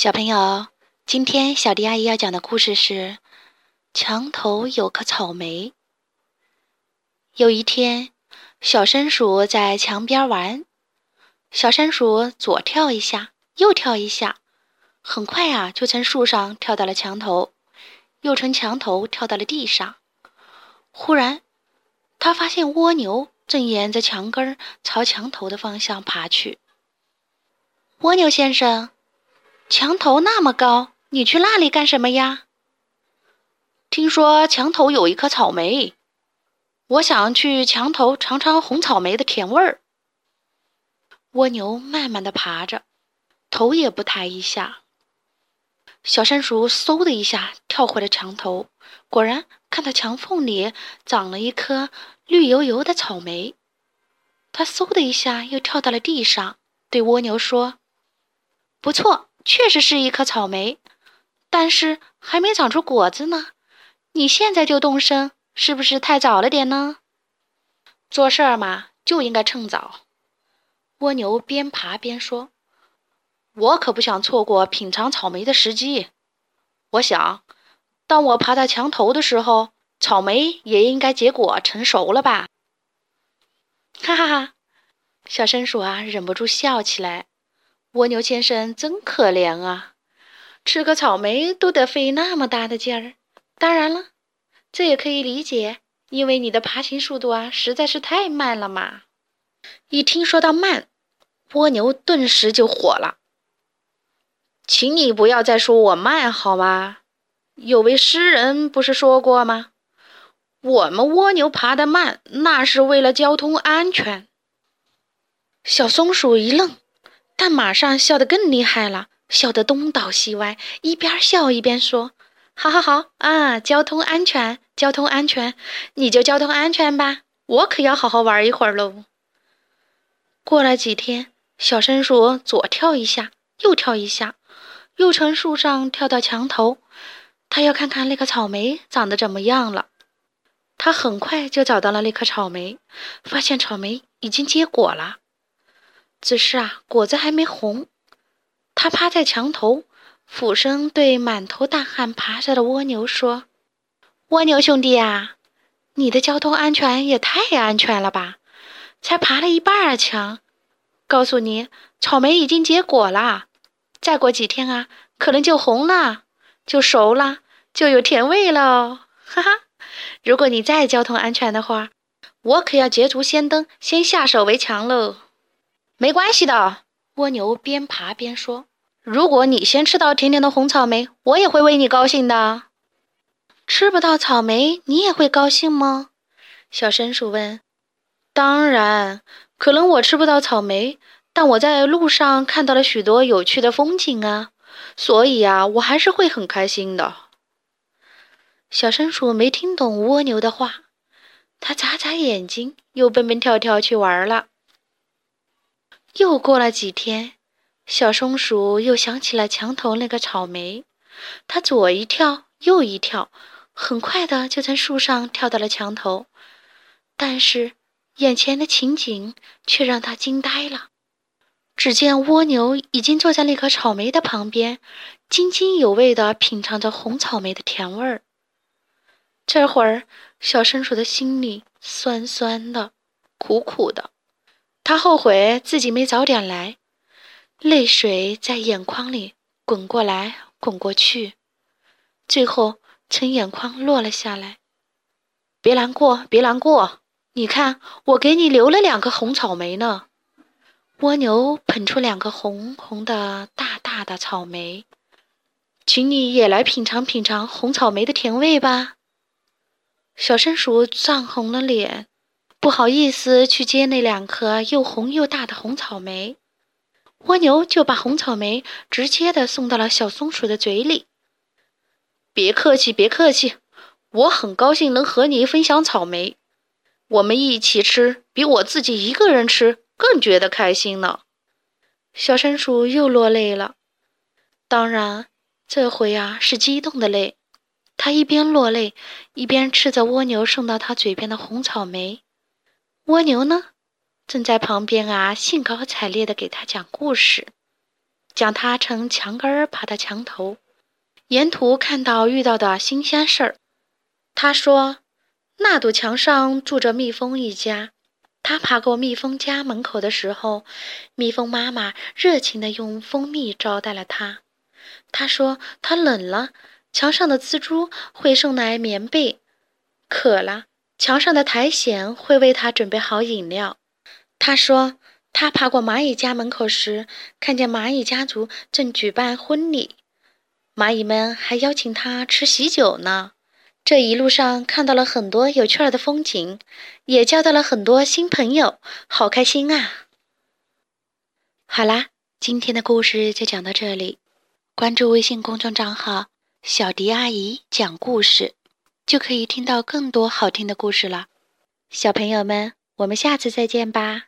小朋友，今天小迪阿姨要讲的故事是《墙头有颗草莓》。有一天，小山鼠在墙边玩，小山鼠左跳一下，右跳一下，很快啊，就从树上跳到了墙头，又从墙头跳到了地上。忽然，它发现蜗牛正沿着墙根儿朝墙头的方向爬去。蜗牛先生。墙头那么高，你去那里干什么呀？听说墙头有一棵草莓，我想去墙头尝尝红草莓的甜味儿。蜗牛慢慢的爬着，头也不抬一下。小山鼠嗖的一下跳回了墙头，果然看到墙缝里长了一颗绿油油的草莓。它嗖的一下又跳到了地上，对蜗牛说：“不错。”确实是一颗草莓，但是还没长出果子呢。你现在就动身，是不是太早了点呢？做事儿嘛，就应该趁早。蜗牛边爬边说：“我可不想错过品尝草莓的时机。我想，当我爬到墙头的时候，草莓也应该结果成熟了吧？”哈哈哈，小松鼠啊，忍不住笑起来。蜗牛先生真可怜啊，吃个草莓都得费那么大的劲儿。当然了，这也可以理解，因为你的爬行速度啊实在是太慢了嘛。一听说到慢，蜗牛顿时就火了。请你不要再说我慢好吗？有位诗人不是说过吗？我们蜗牛爬得慢，那是为了交通安全。小松鼠一愣。但马上笑得更厉害了，笑得东倒西歪，一边笑一边说：“好好好啊，交通安全，交通安全，你就交通安全吧，我可要好好玩一会儿喽。”过了几天，小松鼠左跳一下，右跳一下，又从树上跳到墙头，它要看看那颗草莓长得怎么样了。它很快就找到了那颗草莓，发现草莓已经结果了。只是啊，果子还没红。他趴在墙头，俯身对满头大汗爬着的蜗牛说：“蜗牛兄弟啊，你的交通安全也太安全了吧？才爬了一半儿墙。告诉你，草莓已经结果了，再过几天啊，可能就红了，就熟了，就有甜味了。哈哈，如果你再交通安全的话，我可要捷足先登，先下手为强喽。”没关系的，蜗牛边爬边说：“如果你先吃到甜甜的红草莓，我也会为你高兴的。吃不到草莓，你也会高兴吗？”小松鼠问。“当然，可能我吃不到草莓，但我在路上看到了许多有趣的风景啊，所以呀，我还是会很开心的。”小松鼠没听懂蜗牛的话，它眨眨眼睛，又蹦蹦跳跳去玩了。又过了几天，小松鼠又想起了墙头那个草莓，它左一跳，右一跳，很快的就从树上跳到了墙头。但是，眼前的情景却让它惊呆了。只见蜗牛已经坐在那颗草莓的旁边，津津有味地品尝着红草莓的甜味儿。这会儿，小松鼠的心里酸酸的，苦苦的。他后悔自己没早点来，泪水在眼眶里滚过来滚过去，最后从眼眶落了下来。别难过，别难过，你看，我给你留了两个红草莓呢。蜗牛捧出两个红红的大大的草莓，请你也来品尝品尝红草莓的甜味吧。小松鼠涨红了脸。不好意思，去接那两颗又红又大的红草莓，蜗牛就把红草莓直接的送到了小松鼠的嘴里。别客气，别客气，我很高兴能和你分享草莓，我们一起吃，比我自己一个人吃更觉得开心呢。小松鼠又落泪了，当然，这回啊是激动的泪。它一边落泪，一边吃着蜗牛送到它嘴边的红草莓。蜗牛呢，正在旁边啊，兴高采烈地给他讲故事。讲它乘墙根儿爬到墙头，沿途看到遇到的新鲜事儿。他说：“那堵墙上住着蜜蜂一家。”他爬过蜜蜂家门口的时候，蜜蜂妈妈热情地用蜂蜜招待了他。他说：“他冷了，墙上的蜘蛛会送来棉被；渴了，墙上的苔藓会为他准备好饮料。”他说：“他爬过蚂蚁家门口时，看见蚂蚁家族正举办婚礼，蚂蚁们还邀请他吃喜酒呢。”这一路上看到了很多有趣儿的风景，也交到了很多新朋友，好开心啊！好啦，今天的故事就讲到这里。关注微信公众账号“小迪阿姨讲故事”，就可以听到更多好听的故事了。小朋友们，我们下次再见吧。